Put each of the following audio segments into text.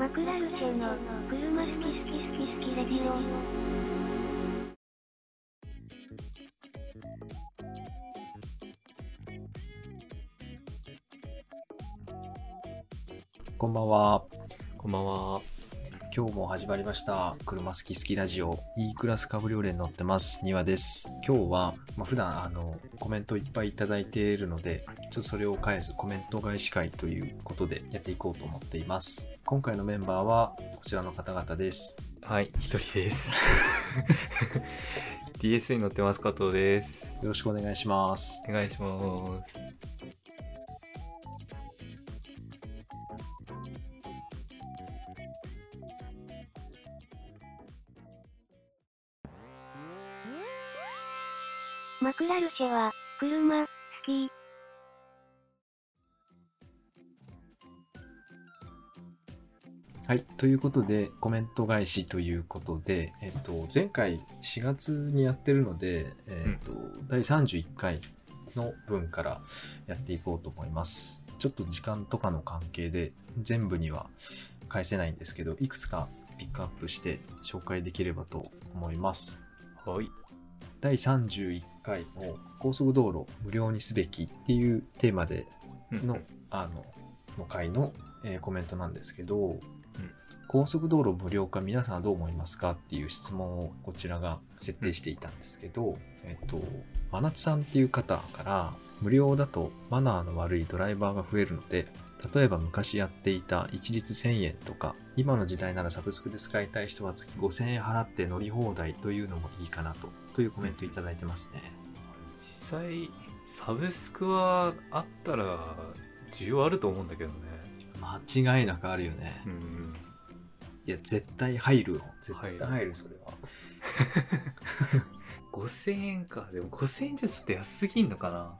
マクラルチェの車好き好き好き好きレディオこんばんは。こんばんは。今日も始まりました。車好き好きラジオ E クラスカブリオレに乗ってます。庭です。今日は、まあ、普段あのコメントいっぱいいただいているので、ちょっとそれを返すコメント返し会ということでやっていこうと思っています。今回のメンバーはこちらの方々です。はい、一人です。DS に乗ってます、加藤です。よろしくお願いします。お願いします。はい。ということで、コメント返しということで、えっと、前回4月にやってるので、えっと、第31回の分からやっていこうと思います。ちょっと時間とかの関係で全部には返せないんですけど、いくつかピックアップして紹介できればと思います。はい。第31回の高速道路無料にすべきっていうテーマでの、あの、の回の、えーコメントなんですけど、高速道路無料化皆さんはどう思いますかっていう質問をこちらが設定していたんですけど、えっと、真夏さんっていう方から、無料だとマナーの悪いドライバーが増えるので、例えば昔やっていた一律1000円とか、今の時代ならサブスクで使いたい人は月5000円払って乗り放題というのもいいかなと、というコメントいただいてますね。実際、サブスクはあったら、需要あると思うんだけどね。間違いなくあるよね。うん。いや、絶対入るよ。絶対入るそれは。5000円か。でも5000円じゃちょっと安すぎんのかな。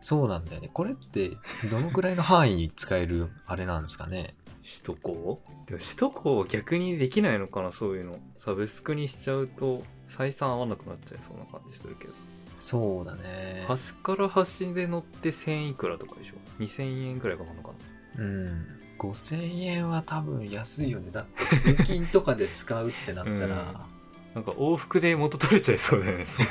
そうなんだよね。これって、どのくらいの範囲に使えるあれなんですかね？首都高？でも首都高逆にできないのかな、そういうの。サブスクにしちゃうと、採算合わなくなっちゃいそうな感じするけど。そうだね。端から端で乗って1000いくらとかでしょ？2000円くらいかかるのかなうん。5000円は多分安いよね。だって通勤とかで使うってなったら、うんなんか往復で元取れちゃいそうだよねそん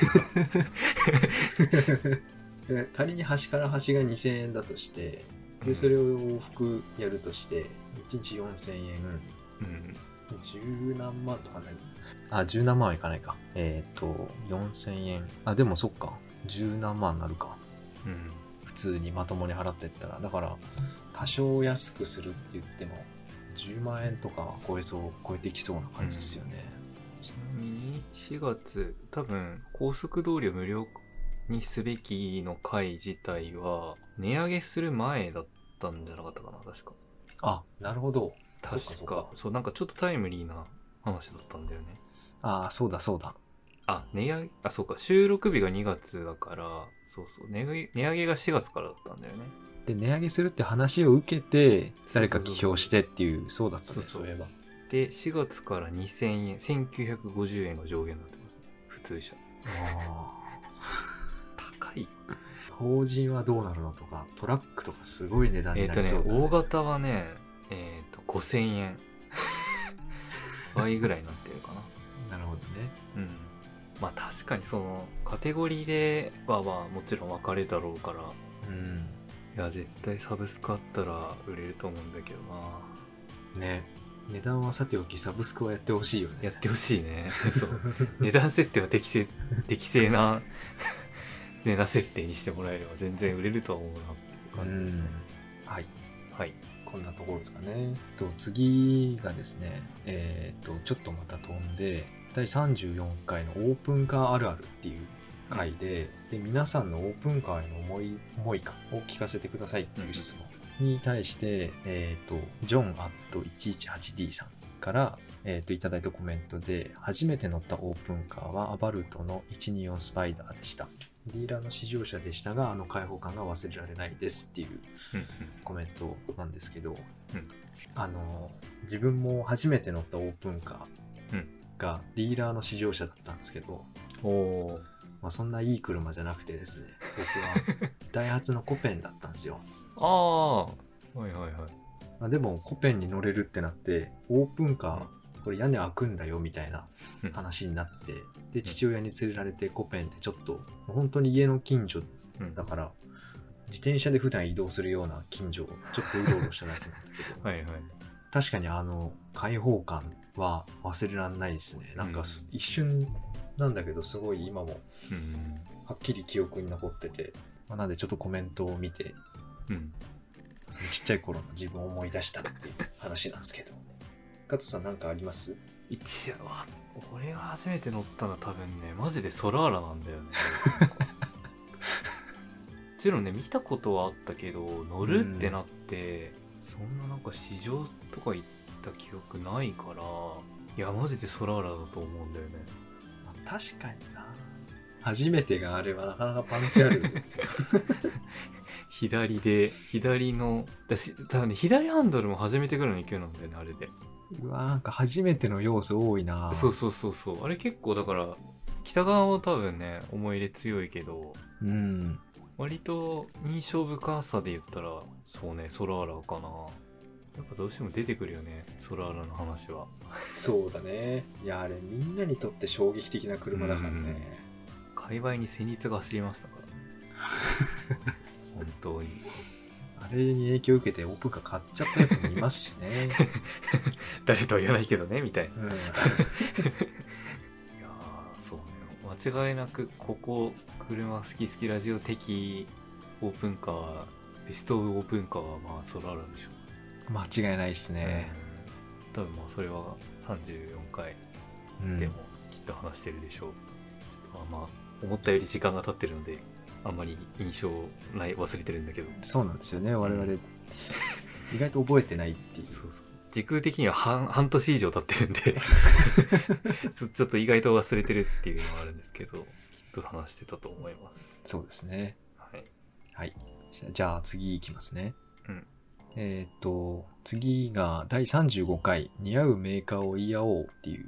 で 仮に端から端が2000円だとして、なで、それを往復やるとして、1日4000円、うん十何万とかなる。あ、十何万はいかないか。えっ、と、4000円。あ、でもそっか。十何万なるか。うん普通にまともに払ってったら。だから、多少安くするって言っても、10万円とかは超えそう、超えてきそうな感じですよね。ちなみに4月多分高速道路を無料にすべきの回自体は値上げする前だったんじゃなかったかな確かあ、なるほど。確かそうなんかちょっとタイムリーな話だったんだよねああ、そうだそうだ。あ値上げあそうか収録日が2月だからそうそう値上げ値上げが4月からだったんだよねで、値上げするって話を受けて、誰か起票してっていう、そうだったね、そうそういえば。で4月から2000円1950円が上限になってますね。普通車。あ 高い。あ。法人はどうなるのとか、トラックとかすごい値段にえっ、とねなりそうだ、ね。大型はねえっ、と5000円。倍ぐらいになってるかな。なるほどね。うん。まあ確かにそのカテゴリーではまあもちろん分かれだろうから。うん。いや絶対サブスクあったら売れると思うんだけどなね。値段はさておき、サブスクはやってほしいよね。やってほしいね そう値段設定は適正 適正な 値段設定にしてもらえれば全然売れるとは思うなって感じですねうんはい。はいこんなところですかね。と次がですね、えっ、と、ちょっとまた飛んで、第34回のオープンカーあるあるっていう回で、で、皆さんのオープンカーへの思い、思いかを聞かせてくださいっていう質問に対して、えっ、と、ジョンアット 118D さんから、えっ、と、いただいたコメントで、初めて乗ったオープンカーはアバルトの124スパイダーでした。ディーラーの試乗車でしたが、あの開放感が忘れられないですっていううんコメントなんですけど、うん。あの自分も初めて乗ったオープンカうん。ーがディーラーの試乗車だったんですけど、うんおーまあ、そんないい車じゃなくてですね僕は。ダイハツのコペンだったんですよ。ああ。はいはいはい。まあ、でもコペンに乗れるってなってオープンカーこれ屋根開くんだよみたいなうん話になってで父親に連れられてコペンってちょっと本当に家の近所うん。だから自転車で普段移動するような近所をちょっとうろうろしただけなんだけど。はいはい。確かにあの開放感は忘れられないですね。なんかす一瞬なんだけどすごい今もうん。はっきり記憶に残ってて、まあ、なんでちょっとコメントを見てうん。そのちっちゃい頃の自分を思い出したっていう話なんですけど加藤さん何かあります？一応、俺が初めて乗ったのは多分ね、マジでソラーラなんだよね。もちろんね、見たことはあったけど、乗るってなって、そんななんか市場とか行った記憶ないから、いや、マジでソラーラだと思うんだよね。まあ確かにな初めてがあればなかなかパンチある 左で、左の、だし多分ね、左ハンドルも初めてぐらいの勢いなんだよね、あれで。うわなんか初めての要素多いなそうそうそうそう。あれ結構だから、北側は多分ね、思い入れ強いけど、うん割と印象深さで言ったら、そうね、ソラーラかな。やっぱどうしても出てくるよね、ソラーラの話は。そうだねいやあれみんなにとって衝撃的な車だからね界隈に戦慄が走りましたからね。本当に。あれに影響を受けてオープンカー買っちゃったやつもいますしね、誰とは言わないけどね、みたいな。うん、いやーそうね間違いなくここ車好き好きラジオ的オープンカーベストオブオープンカーはまあソラーラでしょ間違いないですね、うん多分まあそれは34回うん。でもきっと話してるでしょう、ちょっとまあ思ったより時間が経ってるのであんまり印象ない忘れてるんだけど。そうなんですよね。我々意外と覚えてないっていう。そうそう。時空的には半半年以上経ってるんで。ちょちょっと意外と忘れてるっていうのはあるんですけどきっと話してたと思います。そうですね。はい。はい。じゃあ次いきますね。うんえっ、と次が第35回似合うメーカーを言い合おうっていう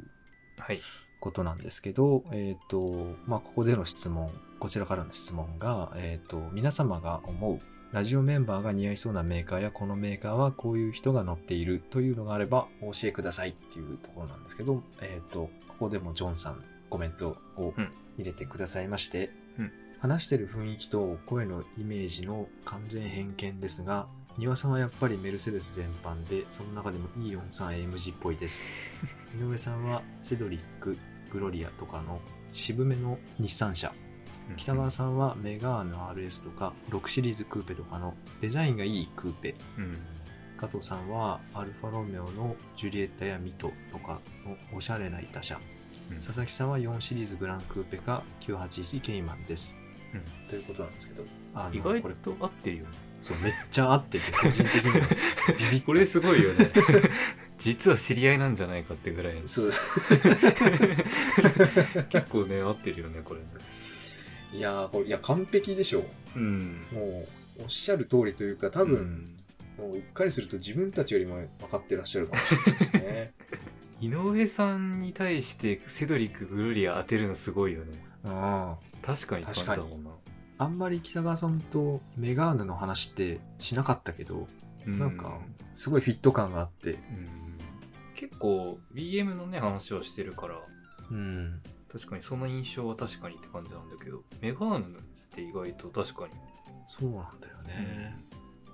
はい。ことなんですけど、えっ、と、まあ、ここでの質問、こちらからの質問が、えっ、と、皆様が思う、ラジオメンバーが似合いそうなメーカーや、このメーカーはこういう人が乗っているというのがあれば、お教えくださいっていうところなんですけど、えっ、と、ここでもジョンさん、コメントをうん。入れてくださいまして、うん。話してる雰囲気と声のイメージの完全偏見ですが、庭さんはやっぱりメルセデス全般で、その中でも E43AMG っぽいです。井上さんはセドリック、グロリアとかの渋めの日産車。北川さんはメガーヌ RS とか6シリーズクーペとかのデザインがいいクーペ。うん加藤さんはアルファロメオのジュリエッタやミトとかのおしゃれな板車。うん佐々木さんは4シリーズグランクーペか981ケイマンです。うんということなんですけど、意外これと合ってるよねそうめっちゃ合ってて、個人的には。ビビった。これすごいよね。実は知り合いなんじゃないかってぐらい。のそう。結構ね合ってるよねこれね。いやーこれいや完璧でしょ。うん。もうおっしゃる通りというか多分、もううっかりすると自分たちよりも分かってらっしゃるかもしれないですね。井上さんに対してセドリックグロリア当てるのすごいよね。あ確かに確かだもんなああんまり北川さんとメガーヌの話ってしなかったけどうん。なんかすごいフィット感があって。うん。結構 BM のね話をしてるからうん。確かにその印象は確かにって感じなんだけどメガーヌって意外と確かに、そうなんだよね、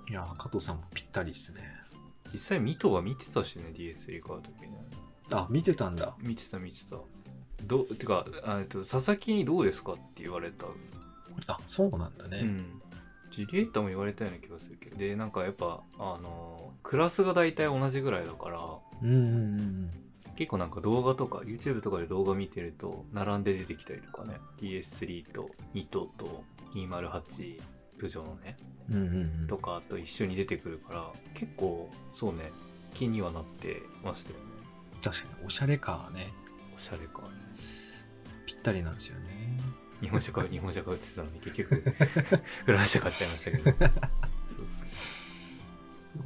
いやー加藤さんもぴったりですね。実際ミトは見てたしね DS3 買う時ね。あ見てたんだ。見てた見てた。どうてかと佐々木にどうですかって言われたあそうなんだね、うん。ジュリエッタも言われたような気がするけど。でなんかやっぱあのクラスが大体同じぐらいだから。うん、うんうん結構なんか動画とか YouTube とかで動画見てると並んで出てきたりとかね。DS3 とニトと208プジョのね。うんうんうん。うんとかと一緒に出てくるから結構そうね気にはなってましたよね。確かにおしゃれカーね。おしゃれかね。ぴったりなんですよね日本車買う日本車買うって言ってたのに結局 フランス車買っちゃいましたけど。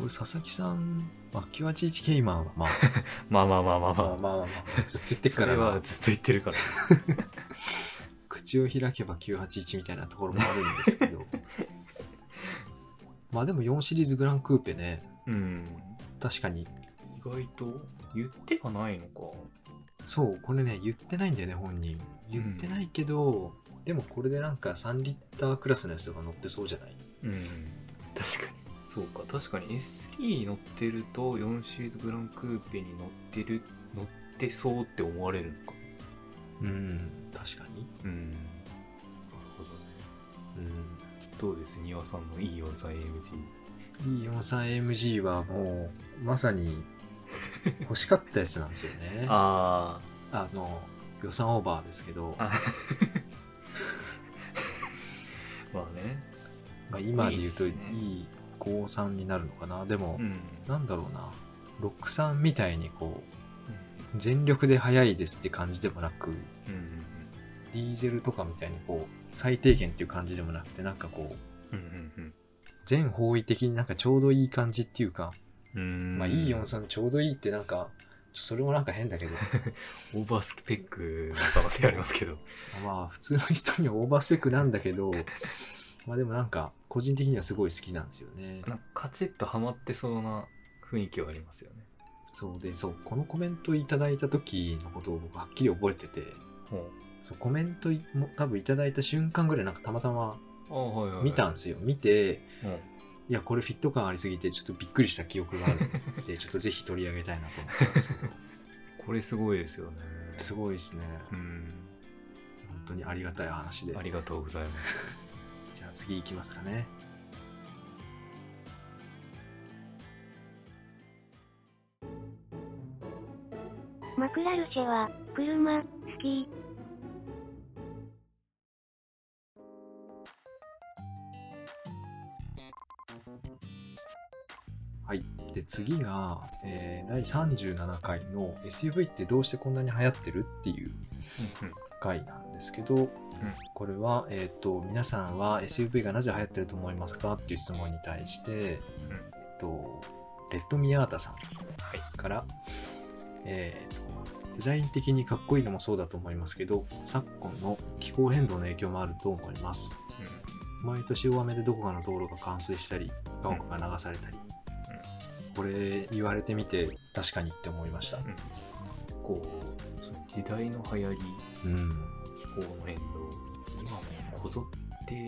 俺佐々木さんあ981ケイマンはまあ まあまあまあまあまあ。まあまあ、まあ、ずっと言ってるから。それはずっと言ってるから。口を開けば981みたいなところもあるんですけど。まあでも4シリーズグランクーペね。うん確かに。意外と言ってはないのか。そうこれね言ってないんだよね本人。言ってないけど、でもこれでなんか3リッタークラスのやつとか乗ってそうじゃない？うん。確かに。そうか、確かに S3 乗ってると4シリーズグランクーペに乗ってる、乗ってそうって思われるのか。うん確かにうん。なるほどね。うんどうです？庭さんの E43AMG。E43AMG はもうまさに欲しかったやつなんですよね ああの予算オーバーですけどあ。まあね。まあ、今で言うといいっすね E53 になるのかなでも、うん。なんだろうな63みたいにこう全力で速いですって感じでもなくうん。ディーゼルとかみたいにこう最低限っていう感じでもなくてなんかこう。全方位的になんかちょうどいい感じっていうか、うん。まあ E43 ちょうどいいってなんかそれもなんか変だけど オーバースペックの可能性ありますけど。まあ普通の人にはオーバースペックなんだけど まあでもなんか個人的にはすごい好きなんですよねなんかカチッとハマってそうな雰囲気はありますよね。そうでそうこのコメントいただいた時のことを僕はっきり覚えててほそうコメントいも多分いただいた瞬間ぐらいなんかたまたまう。ああ、はいはい、はい。見たんですよ見てうん。いやこれフィット感ありすぎてちょっとびっくりした記憶があるんで ちょっとぜひ取り上げたいなと思ってたんですけどこれすごいですよね。すごいですねうん。本当にありがたい話でありがとうございます。じゃあ次行きますかねマクラルシェは、車、好き。は次が、えー第37回の SUV ってどうしてこんなに流行ってるっていう回なんですけど、これは、えっと皆さんは SUV がなぜ流行ってると思いますかっていう質問に対して、えっとレッドミヤータさんはい。から、えーとデザイン的にかっこいいのもそうだと思いますけど昨今の気候変動の影響もあると思います。毎年大雨でどこかの道路が冠水したり家屋が流されたり、これ言われてみて確かにって思いましたうん。うん。こう、時代の流行り、うん気候の変動、今もこぞって SUV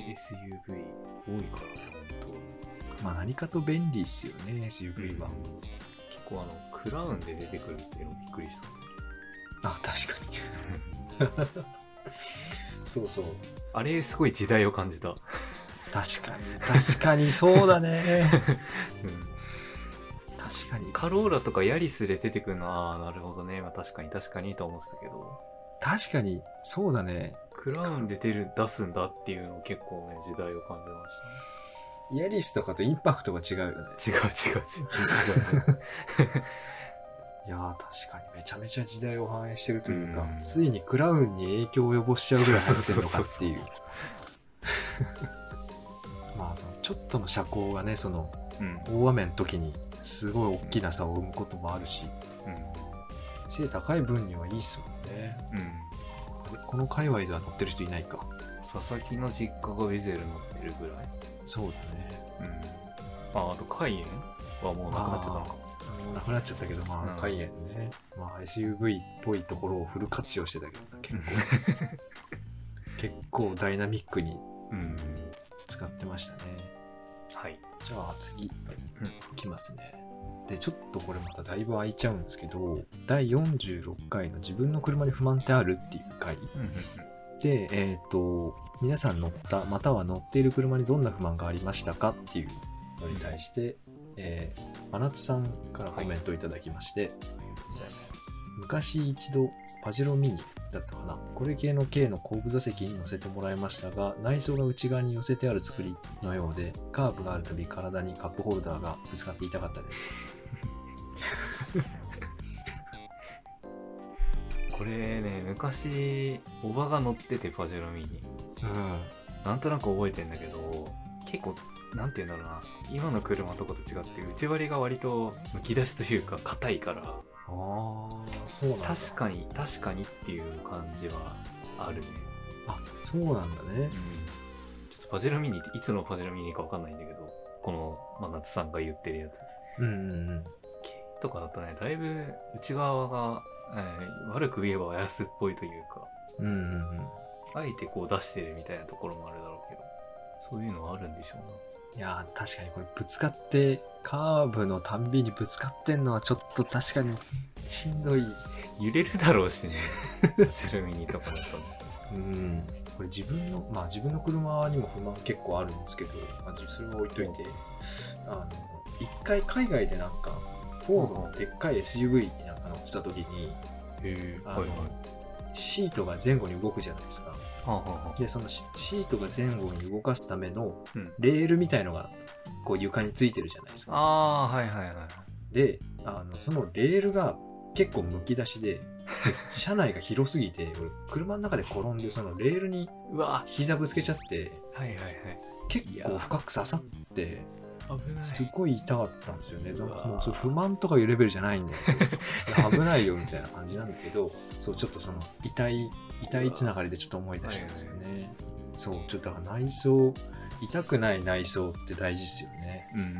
多いからね、本まあ何かと便利ですよね SUV は、当。結構あの、クラウンで出てくるっていうのもびっくりした。あ確かに そうそうあれ、すごい時代を感じた。確かに確かにそうだね うん。確かにカローラとかヤリスで出てくるのは、ああ、なるほどね。まあ確かに確かにと思ってたけど、確かにそうだねクラウンで出る、出すんだっていうのを結構ね、時代を感じましイヤリスとかとインパクトが違うよねたね。違う違う違う違う。いやー確かにめちゃめちゃ時代を反映してるというか、うんついにクラウンに影響を及ぼしちゃうぐらい入ってるのかっていう まあそのちょっとの車高がねそのうん。大雨の時にすごい大きな差を生むこともあるし背高い分にはいいっすもんねうん。うん。この界隈では乗ってる人いないか佐々木の実家がウェゼル乗ってるぐらい？そうだねうん。あ、あと、カイエンはもうなくなっちゃったのか。もうなくなっちゃったけどまあ、うんカイエンね、まあ、SUV っぽいところをフル活用してたけどな結構 結構ダイナミックにうん。使ってましたねはい。じゃあ次、いきますね。で、ちょっとこれまただいぶ空いちゃうんですけど、第46回の自分の車に不満ってあるっていう回うん。で、えっ、と、皆さん乗った、または乗っている車にどんな不満がありましたかっていうのに対して、えー、真夏さんからコメントをいただきまして、昔一度パジェロミニだったかなこれ系の軽の後部座席に乗せてもらいましたが内装が内側に寄せてある作りのようでカーブがあるたび体にカップホルダーがぶつかって痛かったです これね、昔、おばが乗ってて、パジェロミニ。うなんとなく覚えてんだけど、結構、なんて言うんだろうな。今の車とかと違って、内割りが割とむき出しというか、硬いから、んああそうなんだ確かに、確かにっていう感じはあるね。あそうなんだねうん。ちょっとパジェロミニっていつのパジェロミニかわかんないんだけど、この真夏さんが言ってるやつ。うんうんうんとかだとね、だいぶ内側が、えー悪く言えば安っぽいというか、うんうんうん。あえてこう出してるみたいなところもあるだろうけど、そういうのはあるんでしょういやー確かにこれぶつかってカーブのたんびにぶつかってんのはちょっと確かにしんどい。な。揺れるだろうしね、走るミニとかだと。ね。うん。これ自分のまあ自分の車にも不満結構あるんですけど、まあ、それは置いといてあの一回海外でなんかフォードのでっかい SUV になんか乗ってた時にあのシートが前後に動くじゃないですかでそのシシートが前後に動かすためのうんレールみたいのがこう床についてるじゃないですかああ、はいはいはい。であのそのレールが結構むき出しで 車内が広すぎて俺車の中で転んでそのレールにうわ膝ぶつけちゃってはいはいはい。結構深く刺さって。すごい痛かったんですよね。もう不満とかいうレベルじゃないんだけどいや 危ないよみたいな感じなんだけどそうちょっとその痛い痛いつながりでちょっと思い出したんですよね。そうちょっとだから内装痛くない内装って大事ですよね。うん。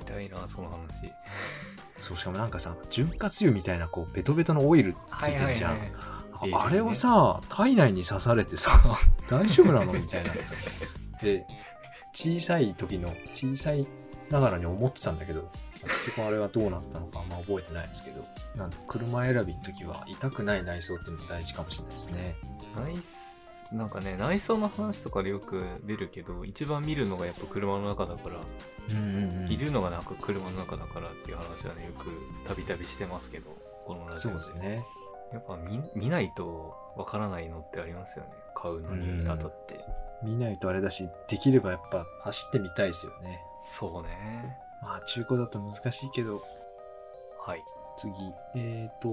痛いな、その話。そうしかもなんかさ潤滑油みたいなこうベトベトのオイルついてんじゃん、あれをさ体内に刺されてさ 大丈夫なのみたいな。で小さい時の小さいながらに思ってたんだけど結局あれはどうなったのかあんま覚えてないですけどなんで車選びの時は痛くない内装っていうのも大事かもしれないですね。内装なんかね内装の話とかでよく出るけど一番見るのがやっぱ車の中だから、うんうんうん。いるのがなんか車の中だからっていう話はねよくたびたびしてますけどこのラジそうオですね。やっぱ見見ないとわからないのってありますよね。買うのにあたって、見ないとあれだしできればやっぱ走ってみたいですよね。そうね。まあ中古だと難しいけど。はい。次。えっ、と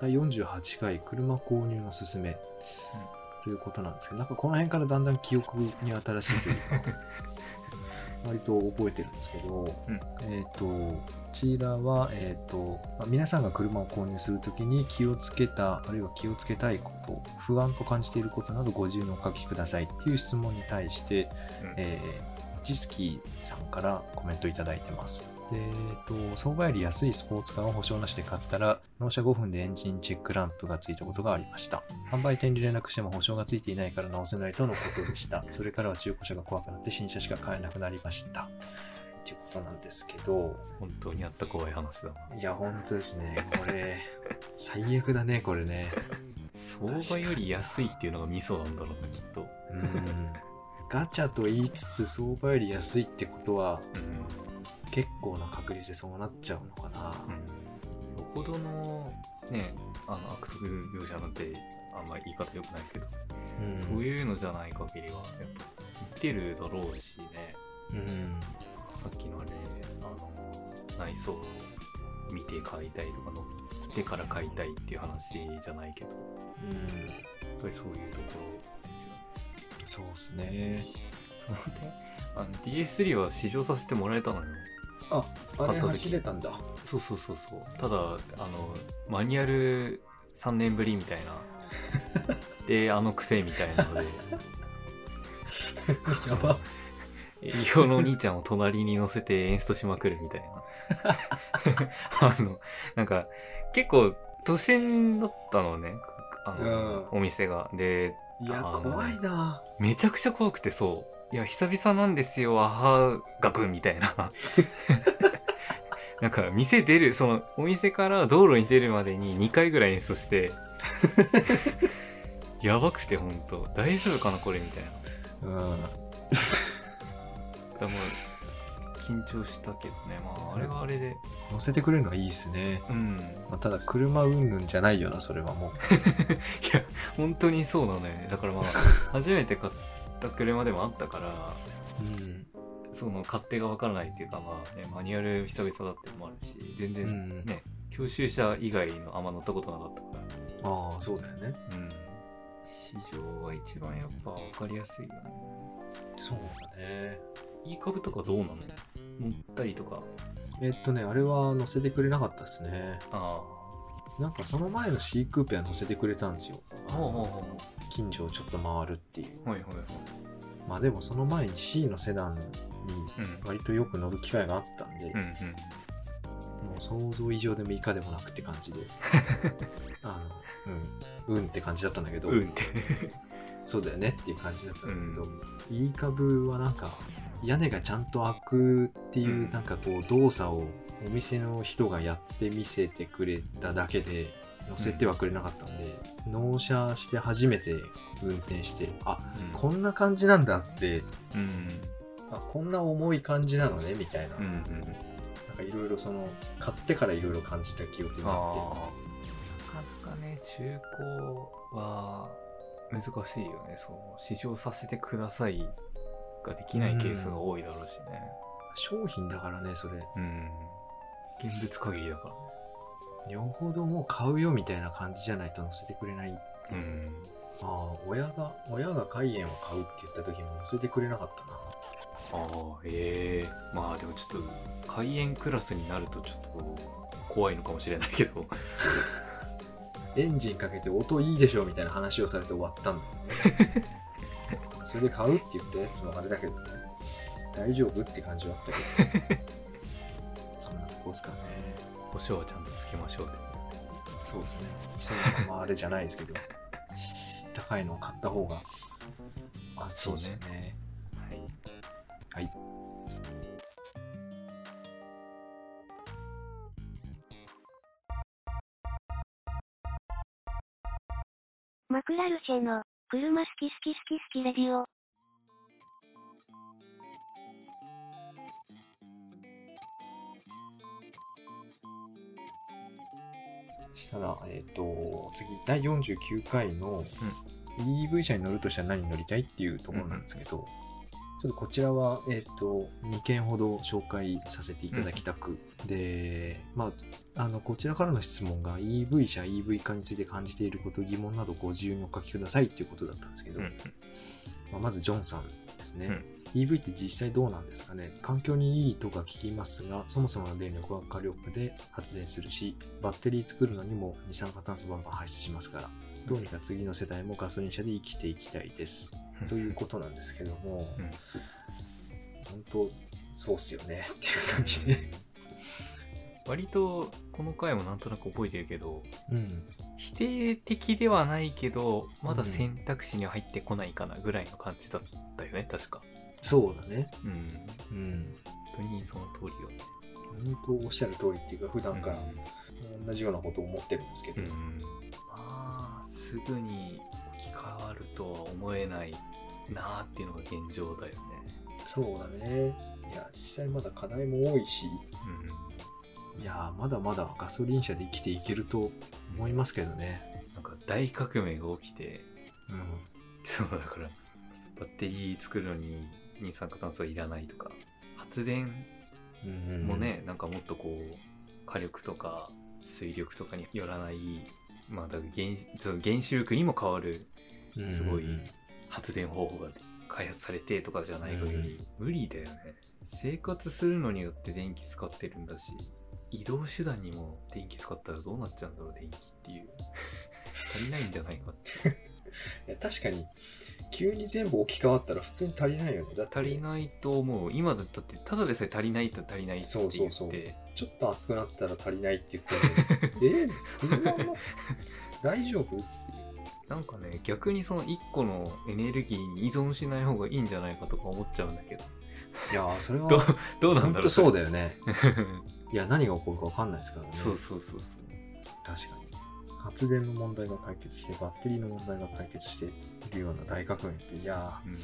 第48回車購入のすすめ、ということなんですけどなんかこの辺からだんだん記憶に新しいというか 割と覚えてるんですけど、うんえっ、とこちらは、えーとまあ皆さんが車を購入するときに気をつけたあるいは気をつけたいこと不安と感じていることなどご自由にお書きくださいっていう質問に対して、うんえー、ジスキーさんからコメントいただいてます。で、えっと、相場より安いスポーツカーを保証なしで買ったら、納車5分でエンジンチェックランプがついたことがありました。販売店に連絡しても保証がついていないから直せないとのことでした。それからは中古車が怖くなって新車しか買えなくなりました。っていうことなんですけど、本当にあった怖い話だないや、本当ですね。これ、最悪だね、これね。相場より安いっていうのがミソなんだろうなきっとうん。ガチャと言いつつ相場より安いってことは、うん結構な確率でそうなっちゃうのかな。うん、よほどのねあの悪徳業者なんてあんまり言い方良くないけど、うんそういうのじゃない限りはやっぱ見てるだろうしねうん。さっきのあれあの内装を見て買いたいとか乗ってから買いたいっていう話じゃないけどやうん。っぱりそういうところですよねそうですね。その点あの DS3 は試乗させてもらえたのよあ、あれ買った時。走れたんだ。そうそうそうそう。ただあのマニュアル3年ぶりみたいな。であの癖みたいなので。やば。営業のお兄ちゃんを隣に乗せてエンストしまくるみたいな。あのなんか結構都心だったのね。あの、お店が。でいや、怖いな。めちゃくちゃ怖くてそういや久々なんですよアハガクみたいな。なんか店出るそのお店から道路に出るまでに2回ぐらい演奏して。やばくてほんと大丈夫かなこれみたいな。うん。だもう緊張したけどね。まああれはあれで。乗せてくれるのはいいっすね。うん。まあ、ただ、車うんぬんじゃないよな、それはもう。いや本当にそうなのよね。だからまあ初めて買った車でもあったからうん。その勝手がわからないっていうかまあねマニュアル久々だってのもあるし全う然ん。ね、教習車以外のあんま乗ったことなかったからああ、そうだよね。うん市場は一番やっぱ分かりやすいよねそうだね。いい株とかどうなの？乗ったりとかえっとね、あれは乗せてくれなかったですね。あなんかその前の C クーペは乗せてくれたんですよ。あほうほうほ近所をちょっと回るっていう。うはいはいはい。まあでもその前に C のセダンにうん。割とよく乗る機会があったんで、うんうん。もう想像以上でも以下でもなくって感じで。あのうん。うんって感じだったんだけど、うんそうだよねっていう感じだったんだけど、いい株はなんか屋根がちゃんと開くっていううん。なんかこう動作をお店の人がやって見せてくれただけで乗せてはくれなかったんで、納車して初めて運転してあこんな感じなんだってうん。あこんな重い感じなのねみたいな、うんうんなんかいろいろその買ってからいろいろ感じた記憶があって。なかなかね中古は難しいよね。その試乗させてくださいができないケースが多いだろうしね。商品だからねそれ。うん。現物限りだからねよほどもう買うよみたいな感じじゃないと乗せてくれない。うん。ああ親が親が海塩を買うって言った時も乗せてくれなかったな。ああええまあでもちょっと開園クラスになるとちょっと怖いのかもしれないけど。エンジンかけて音いいでしょみたいな話をされて終わったんだよね。それで買うって言ったやつもあれだけどね。大丈夫って感じはあったけど。そんなとこですかね保証はちゃんとつけましょうねそうですね。そのままあれじゃないですけど。高いのを買った方が安心ですよね。はい。はい。マクラルシェの、車好き好き好き好きレディオ。したら、えっ、と、次、第49回の EV 車に乗るとしたら何に乗りたいっていうところなんですけど、ちょっとこちらは、えっ、と、2件ほど紹介させていただきたく、で、まあ、あの、こちらからの質問が EV 車、EV 化について感じていること、疑問などご自由にお書きくださいっていうことだったんですけど、うん。まあ、まずジョンさんですね。うん EV って実際どうなんですかね？環境にいいとか聞きますが、そもそもの電力は火力で発電するし、バッテリー作るのにも二酸化炭素バンバン排出しますから、どうにか次の世代もガソリン車で生きていきたいです。ということなんですけども、うん本当、そうっすよね っていう感じで。割とこの回もなんとなく覚えてるけどうん。否定的ではないけどまだ選択肢には入ってこないかなぐらいの感じだったよね確かそうだね。うんうん。本当にその通りよね本当おっしゃる通りっていうか、普段からうん同じようなことを思ってるんですけど、うんまあすぐに置き換わるとは思えないなーっていうのが現状だよねそうだね。いや、実際まだ課題も多いし、うんいやーまだまだガソリン車で生きていけると思いますけどね。なんか大革命が起きてうん。そうだからバッテリー作るのに二酸化炭素はいらないとか発電うんもね、なんかもっとこう火力とか水力とかによらないまあだから原その原子力にも変わるうんすごいうん発電方法が開発されてとかじゃない限りうん。無理だよね。生活するのによって電気使ってるんだし移動手段にも電気使ったらどうなっちゃうんだろう電気っていう。足りないんじゃないかって。いや確かに、急に全部置き換わったら普通に足りないよね。だ足りないと思う。今だったってただでさえ足りないと足りないって言って。そうそうそう。ちょっと熱くなったら足りないって言って え？車も大丈夫？っていう。なんかね逆にその1個のエネルギーに依存しない方がいいんじゃないかとか思っちゃうんだけど。いやーそれはどうどうなんだろうそうだだよね。いや、何が起こるか分かんないですからね。そうそうそうそう。確かに。発電の問題が解決して、バッテリーの問題が解決しているような大革命って、いやうん。ー、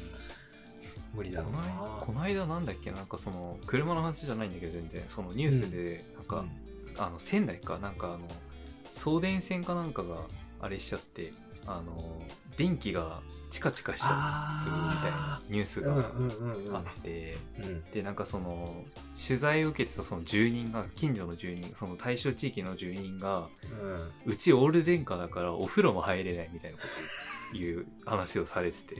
無理だろうこの間な。この間なんだっけなんかその車の話じゃないんだけど全然そのニュースでなんか、あの仙台かなんかあの送電線かなんかがあれしちゃってあの電気がチカチカしちゃうみたいなあニュースがあって、うんでなんかその取材を受けてたその住人が近所の住人その対象地域の住人がうん。うちオール電化だからお風呂も入れないみたいなこという話をされてて。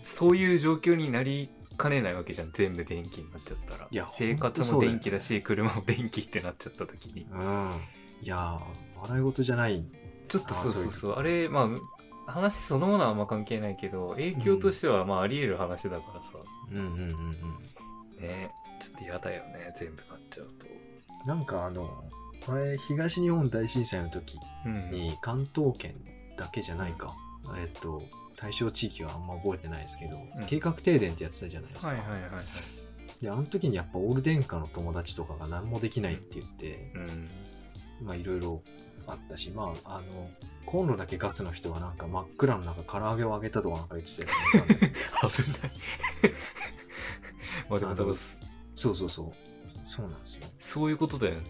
そういう状況になりかねないわけじゃん全部電気になっちゃったら。生活も電気だし車も電気ってなっちゃった時に。うん。いやー、笑い事じゃない。ちょっとそうそうそう。あれまあ話そのものはあんま関係ないけど影響としてはまああり得る話だからさ、うんうんうんうん。ね。ちょっと嫌だよね全部なっちゃうと。なんかあの前東日本大震災の時うん。に関東圏だけじゃないか、えっと対象地域はあんま覚えてないですけど、うん。計画停電ってやってたじゃないですか、はいはいはいはい。であの時にやっぱオール電化の友達とかが何もできないって言って、うん。まあいろいろあったしまああのコンロだけガスの人はなんか真っ暗の中唐揚げを揚げたとかなんか言ってたやつもいたんだけど危ない。まあでもそうそうそう。そうなんですよ。そういうことだよね。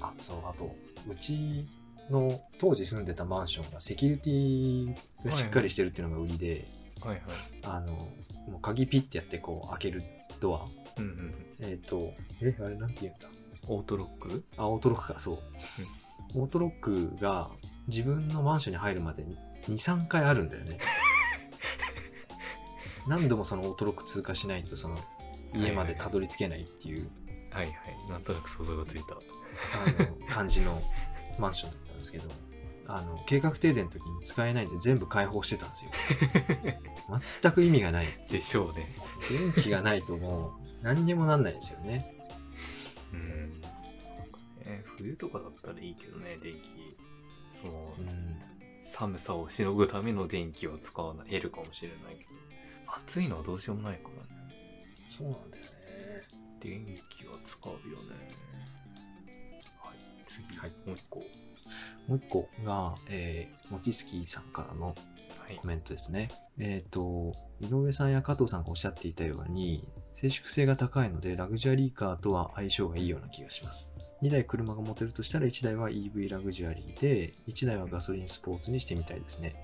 あそうあとうちの当時住んでたマンションがセキュリティがしっかりしてるっていうのが売りで、はいはい。あのもう鍵ピッてやってこう開けるドア。うんうんえっ、とえあれなんて言うんだ？オートロック？あオートロックかそう、オートロックが自分のマンションに入るまでに23回あるんだよね。何度もそのオートロック通過しないとその家までたどり着けないっていう、はいはい。なんとなく想像がついた。あの感じのマンションだったんですけどあの計画停電の時に使えないんで全部開放してたんですよ。全く意味がない。でしょうね。電気がないともう何にもなんないですよね冬とかだったらいいけどね電気。そのうん。寒さをしのぐための電気は使わない減るかもしれないけど。暑いのはどうしようもないからね。そうなんだよね。電気は使うよね。はい次、はい。もう一個。もう一個が、えー、モティスキーさんからのはい。コメントですね。えっ、と、井上さんや加藤さんがおっしゃっていたように、静粛性が高いので、ラグジュアリーカーとは相性がいいような気がします。2台車が持てるとしたら1台は EV ラグジュアリーで、1台はガソリンスポーツにしてみたいですね。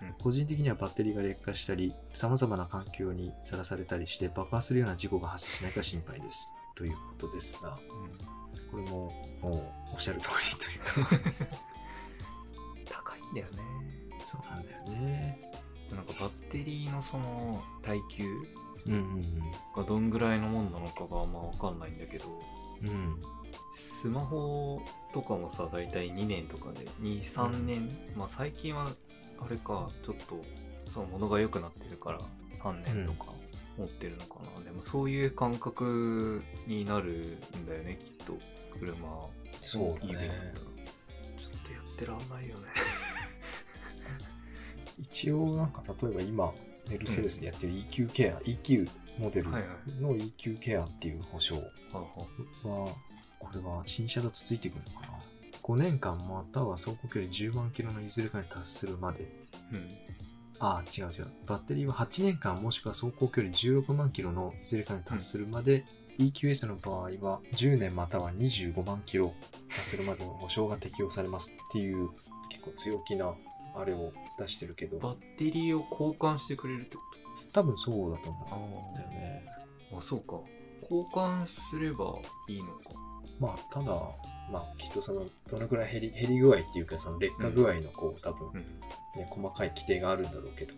うん個人的にはバッテリーが劣化したり、様々な環境にさらされたりして爆破するような事故が発生しないか心配です。ということですが、うんこれももうおっしゃる通りというか、高いんだよねそうなんだよね。なんかバッテリーのその耐久がどんぐらいのもんなのかがあんま分かんないんだけどうん。うん。スマホとかもさ大体2年とかで23年、まあ最近はあれかちょっとその物が良くなってるから3年とか持ってるのかな、でもそういう感覚になるんだよねきっと。車そうだね。ちょっとやってらんないよね。一応なんか例えば今メルセデスでやってる EQ ケア、EQ モデルの EQ ケアっていう保証はこれは新車だとついてくるのかな。5年間または走行距離10万キロのいずれかに達するまで。うん。ああ違う違う。バッテリーは8年間もしくは走行距離16万キロのいずれかに達するまで、EQS の場合は10年または25万キロ達するまでの保証が適用されますっていう結構強気なあれを出してるけど。バッテリーを交換してくれるってこ多分そうだと思とうんだよね。あそうか交換すればいいのか。まあただまあきっとそのどのくらい減り減り具合っていうかその劣化具合のこう多分うん。ね細かい規定があるんだろうけど。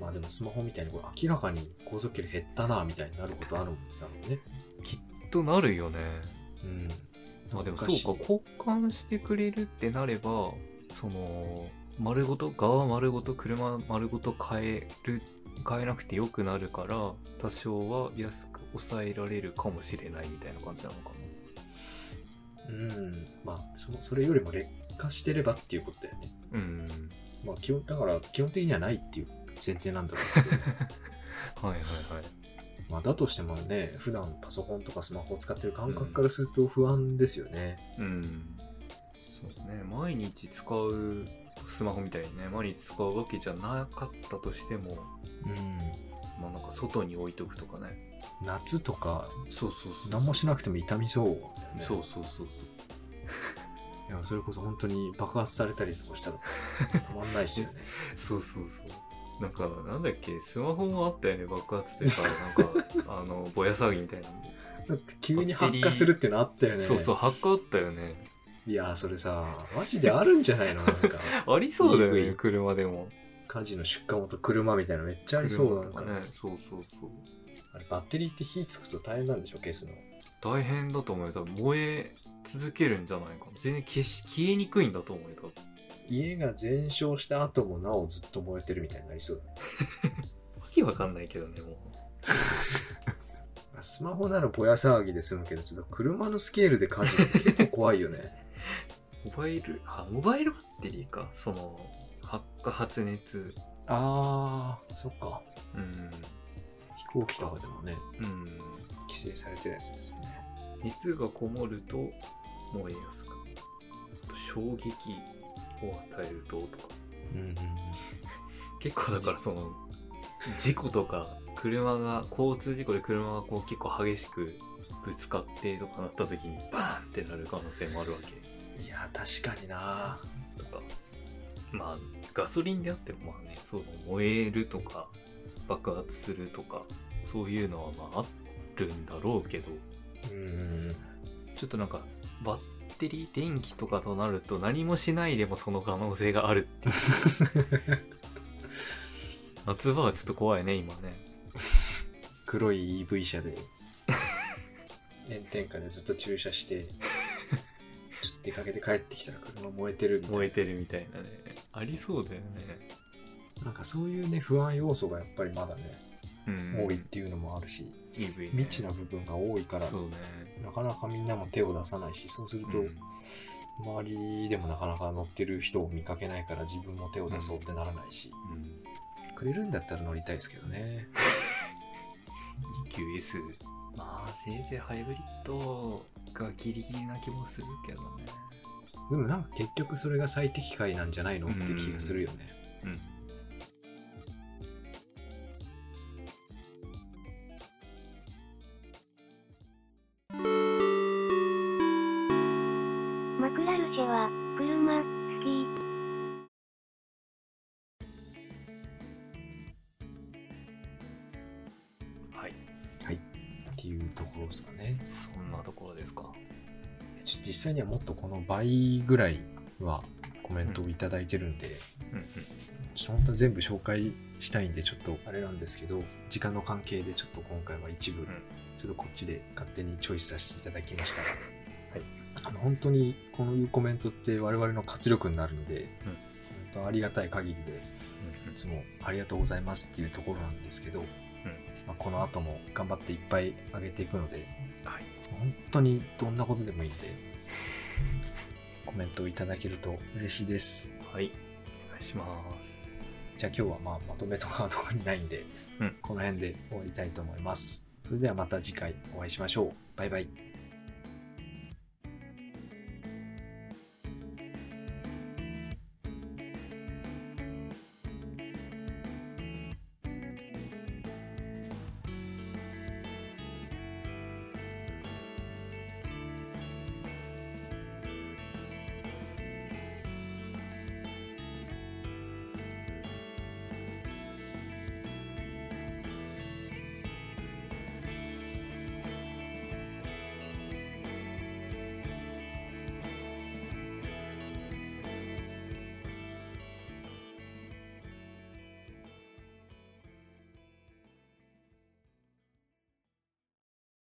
まあでもスマホみたいにこれ明らかに航続距離減ったなみたいになることあるんだろうね。きっとなるよね。うん。まあでもそう昔か交換してくれるってなればその丸ごと側丸ごと車丸ごと変える変えなくてよくなるから多少は安く抑えられるかもしれないみたいな感じなのかうん。まあそそれよりも劣化してればっていうことだよね。なうん。まあ基本だから基本的にはないっていう前提なんだろうけど。はいはいはい。まあだとしてもね普段パソコンとかスマホを使ってる感覚からすると不安ですよね。うん。そうね。毎日使うスマホみたいにね毎日使うわけじゃなかったとしてもうん。まあなんか外に置いとくとかね夏とかそうそうそう何もしなくても痛みそうねそうそうそうそう いやそれこそ本当に爆発されたりとかしたらたまんないですよね そうそうそう。なんか、なんだっけ、スマホもあったよね、爆発というか、なんか、あの、ぼや騒ぎみたいなの。だって急に発火するっていうのあったよねそうそう、発火あったよね。いやそれさマジであるんじゃないの？なんかありそうだよね、車でも。火事の出火元車みたいなのめっちゃありそうなんかね。そうそうそう。あれバッテリーって火つくと大変なんでしょ消すの大変だと思うよ。多分燃え続けるんじゃないかな。全然消し消えにくいんだと思うよ。多分家が全焼した後もなおずっと燃えてるみたいになりそうだね わけわかんないけどね、もう。かスマホならぼや騒ぎで済むけど、ちょっと車のスケールで火事って結構怖いよね。モバイル、あ、モバイルバッテリーか。その、発火発熱。あー、そっか。うん。飛行機とかでもね、うん。規制されてるやつですよね。熱がこもると燃えやすく。あと衝撃を与えるととか。うんうんうん。結構だからその、事故とか、車が、交通事故で車がこう結構激しくぶつかってとかなった時にバーンってなる可能性もあるわけ。いや、確かになとかまあガソリンであってもまあねそう燃えるとか爆発するとかそういうのはまああるんだろうけど。うん。うんちょっとなんかバッテリー電気とかとなると何もしないでもその可能性があるっていう。夏場はちょっと怖いね今ね。黒い EV 車で。炎天下でずっと駐車して ちょっと出かけて帰ってきたら車燃えてるみたいな。燃えてるみたいなね。ありそうだよねなんかそういうね不安要素がやっぱりまだね、うん。多いっていうのもあるし EV ね。未知な部分が多いからね。なかなかみんなも手を出さないしそうすると、うん。周りでもなかなか乗ってる人を見かけないから自分も手を出そうってならないし、うん。くれるんだったら乗りたいですけどね。EQS まあせいぜいハイブリッドがギリギリな気もするけどね。でもなんか結局それが最適解なんじゃないのって気がするよね、うんの倍ぐらいはコメントをいただいてるんで、うんうん。ちょっと本当は全部紹介したいんでちょっとあれなんですけど時間の関係でちょっと今回は一部、ちょっとこっちで勝手にチョイスさせていただきました。が、はい。あの本当にこういうコメントって我々の活力になるので、うん。本当ありがたい限りでいつもありがとうございますっていうところなんですけど、まあ、この後も頑張っていっぱい上げていくのではい。本当にどんなことでもいいんでコメントをいただけると嬉しいです。はい。お願いします。じゃあ今日はまあまとめとかは特にないんで、うん。この辺で終わりたいと思います。それではまた次回お会いしましょう。バイバイ